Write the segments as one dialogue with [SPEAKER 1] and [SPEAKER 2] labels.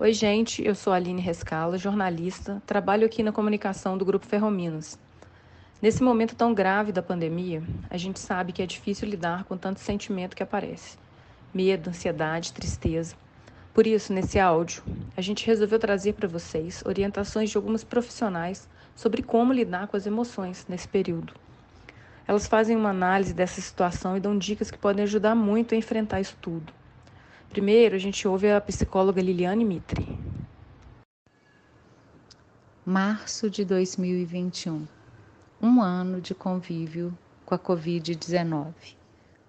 [SPEAKER 1] Oi, gente, eu sou Aline Rescala, jornalista, trabalho aqui na comunicação do Grupo Ferrominas. Nesse momento tão grave da pandemia, a gente sabe que é difícil lidar com tanto sentimento que aparece: medo, ansiedade, tristeza. Por isso, nesse áudio, a gente resolveu trazer para vocês orientações de algumas profissionais sobre como lidar com as emoções nesse período. Elas fazem uma análise dessa situação e dão dicas que podem ajudar muito a enfrentar isso tudo. Primeiro, a gente ouve a psicóloga Liliane Mitre.
[SPEAKER 2] Março de 2021. Um ano de convívio com a Covid-19.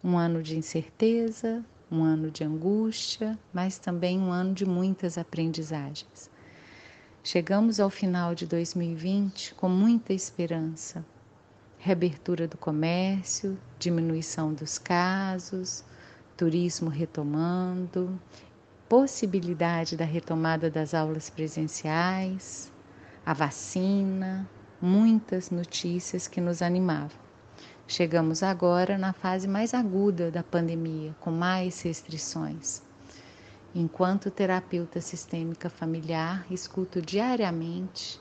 [SPEAKER 2] Um ano de incerteza, um ano de angústia, mas também um ano de muitas aprendizagens. Chegamos ao final de 2020 com muita esperança. Reabertura do comércio, diminuição dos casos, turismo retomando, possibilidade da retomada das aulas presenciais, a vacina, muitas notícias que nos animavam. Chegamos agora na fase mais aguda da pandemia, com mais restrições. Enquanto terapeuta sistêmica familiar, escuto diariamente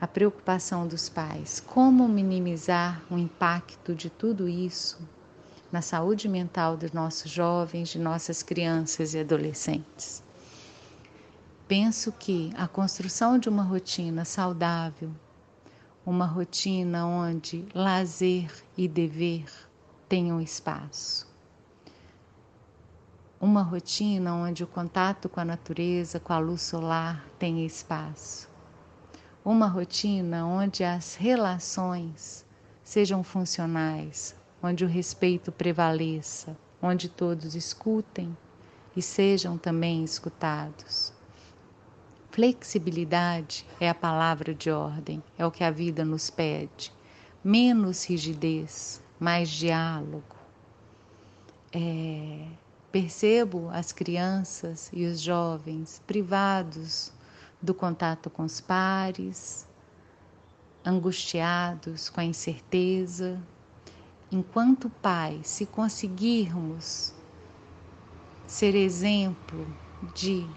[SPEAKER 2] a preocupação dos pais: como minimizar o impacto de tudo isso na saúde mental dos nossos jovens, de nossas crianças e adolescentes. Penso que a construção de uma rotina saudável, uma rotina onde lazer e dever tenham espaço, uma rotina onde o contato com a natureza, com a luz solar tenha espaço, uma rotina onde as relações sejam funcionais, onde o respeito prevaleça, onde todos escutem e sejam também escutados. Flexibilidade é a palavra de ordem, é o que a vida nos pede. Menos rigidez, mais diálogo. É, percebo as crianças e os jovens privados do contato com os pares, angustiados com a incerteza, enquanto Pai, se conseguirmos ser exemplo de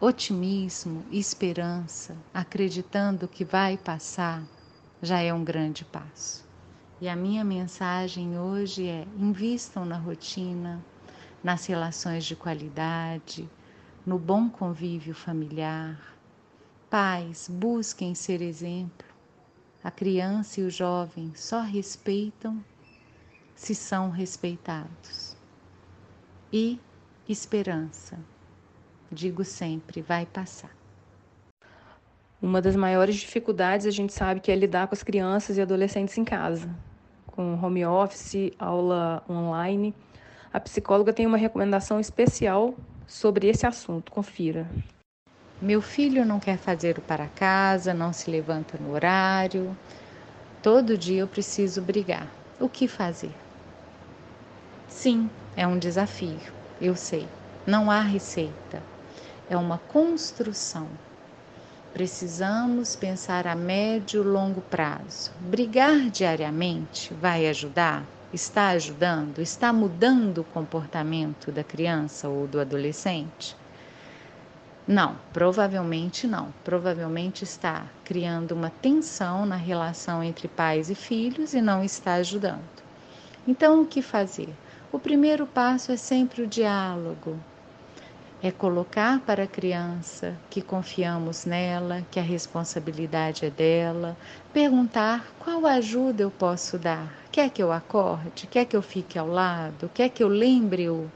[SPEAKER 2] otimismo e esperança, acreditando que vai passar, já é um grande passo. E a minha mensagem hoje é: invistam na rotina, nas relações de qualidade, no bom convívio familiar. Pais, busquem ser exemplo a criança e o jovem só respeitam se são respeitados. E esperança, digo sempre, vai passar.
[SPEAKER 1] Uma das maiores dificuldades a gente sabe que é lidar com as crianças e adolescentes em casa, com home office, aula online. A psicóloga tem uma recomendação especial sobre esse assunto. Confira.
[SPEAKER 2] Meu filho não quer fazer o para casa, não se levanta no horário. Todo dia eu preciso brigar. O que fazer? Sim, é um desafio, eu sei. Não há receita. É uma construção. Precisamos pensar a médio e longo prazo. Brigar diariamente vai ajudar? Está ajudando? Está mudando o comportamento da criança ou do adolescente? Não, provavelmente não. Provavelmente está criando uma tensão na relação entre pais e filhos e não está ajudando. Então, o que fazer? O primeiro passo é sempre o diálogo. É colocar para a criança que confiamos nela, que a responsabilidade é dela, perguntar qual ajuda eu posso dar. Quer que eu acorde? Quer que eu fique ao lado? Quer que eu lembre-o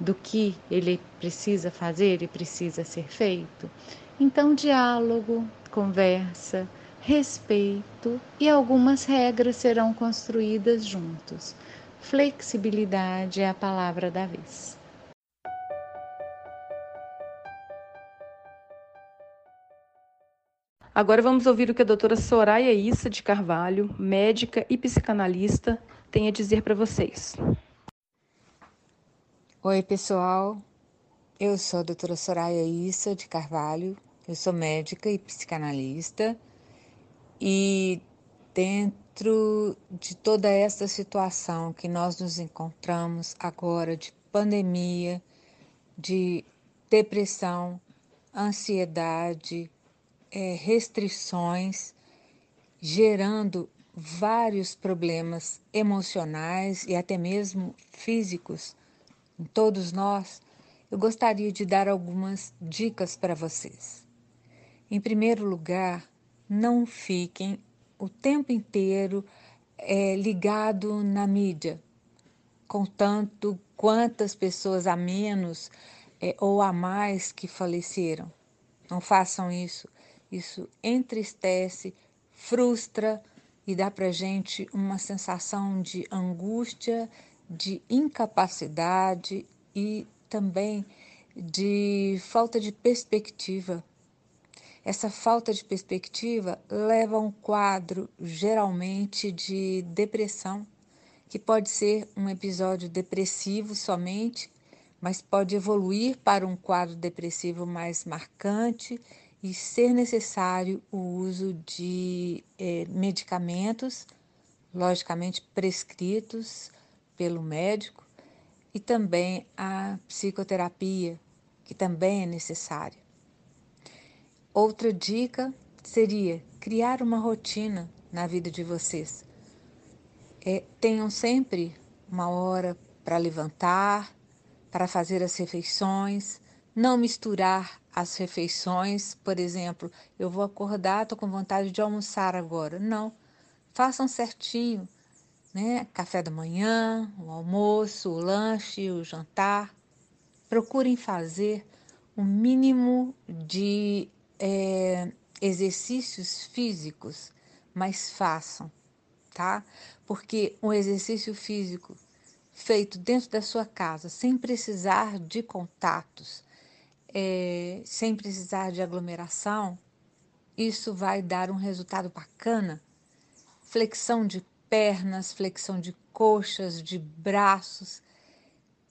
[SPEAKER 2] do que ele precisa fazer e precisa ser feito. Então, diálogo, conversa, respeito e algumas regras serão construídas juntos. Flexibilidade é a palavra da vez.
[SPEAKER 1] Agora vamos ouvir o que a doutora Soraya Issa de Carvalho, médica e psicanalista, tem a dizer para vocês.
[SPEAKER 3] Oi, pessoal. Eu sou a doutora Soraya Issa de Carvalho, eu sou médica e psicanalista e dentro de toda esta situação que nós nos encontramos agora de pandemia, de depressão, ansiedade, é, restrições, gerando vários problemas emocionais e até mesmo físicos em todos nós, eu gostaria de dar algumas dicas para vocês. Em primeiro lugar, não fiquem o tempo inteiro é, ligado na mídia, contando quantas pessoas a menos é, ou a mais que faleceram. Não façam isso. Isso entristece, frustra e dá para gente uma sensação de angústia, de incapacidade e também de falta de perspectiva. Essa falta de perspectiva leva a um quadro geralmente de depressão, que pode ser um episódio depressivo somente, mas pode evoluir para um quadro depressivo mais marcante e ser necessário o uso de eh, medicamentos, logicamente prescritos pelo médico, e também a psicoterapia, que também é necessária. Outra dica seria criar uma rotina na vida de vocês. É, tenham sempre uma hora para levantar, para fazer as refeições, não misturar as refeições, por exemplo, eu vou acordar, estou com vontade de almoçar agora. Não, façam certinho, né? Café da manhã, o almoço, o lanche, o jantar. Procurem fazer o mínimo de é, exercícios físicos, mas façam, tá? Porque um exercício físico feito dentro da sua casa, sem precisar de contatos, é, sem precisar de aglomeração, isso vai dar um resultado bacana. Flexão de pernas, flexão de coxas, de braços,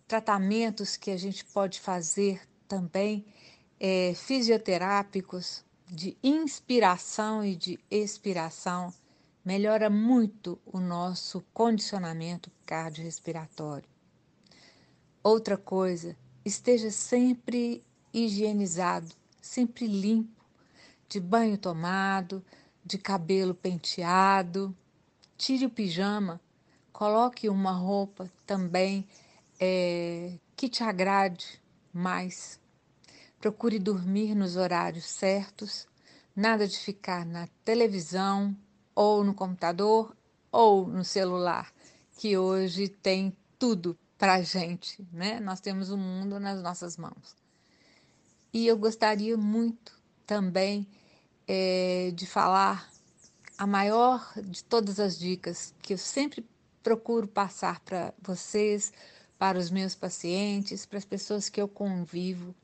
[SPEAKER 3] tratamentos que a gente pode fazer também, é, fisioterápicos, de inspiração e de expiração, melhora muito o nosso condicionamento cardiorrespiratório. Outra coisa, esteja sempre higienizado, sempre limpo, de banho tomado, de cabelo penteado. Tire o pijama, coloque uma roupa também é, que te agrade mais. Procure dormir nos horários certos, nada de ficar na televisão ou no computador ou no celular, que hoje tem tudo para gente, né? Nós temos o mundo nas nossas mãos. E eu gostaria muito também é, de falar a maior de todas as dicas que eu sempre procuro passar para vocês, para os meus pacientes, para as pessoas que eu convivo.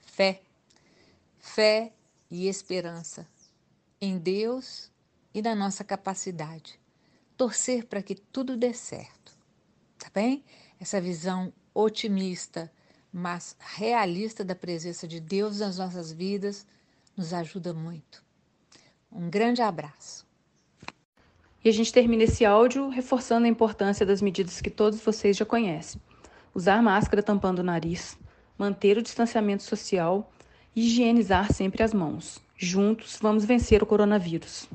[SPEAKER 3] Fé. Fé e esperança em Deus e na nossa capacidade. Torcer para que tudo dê certo. Tá bem? Essa visão otimista mas realista da presença de Deus nas nossas vidas nos ajuda muito. Um grande abraço.
[SPEAKER 1] E a gente termina esse áudio reforçando a importância das medidas que todos vocês já conhecem: usar máscara tampando o nariz, manter o distanciamento social e higienizar sempre as mãos. Juntos vamos vencer o coronavírus.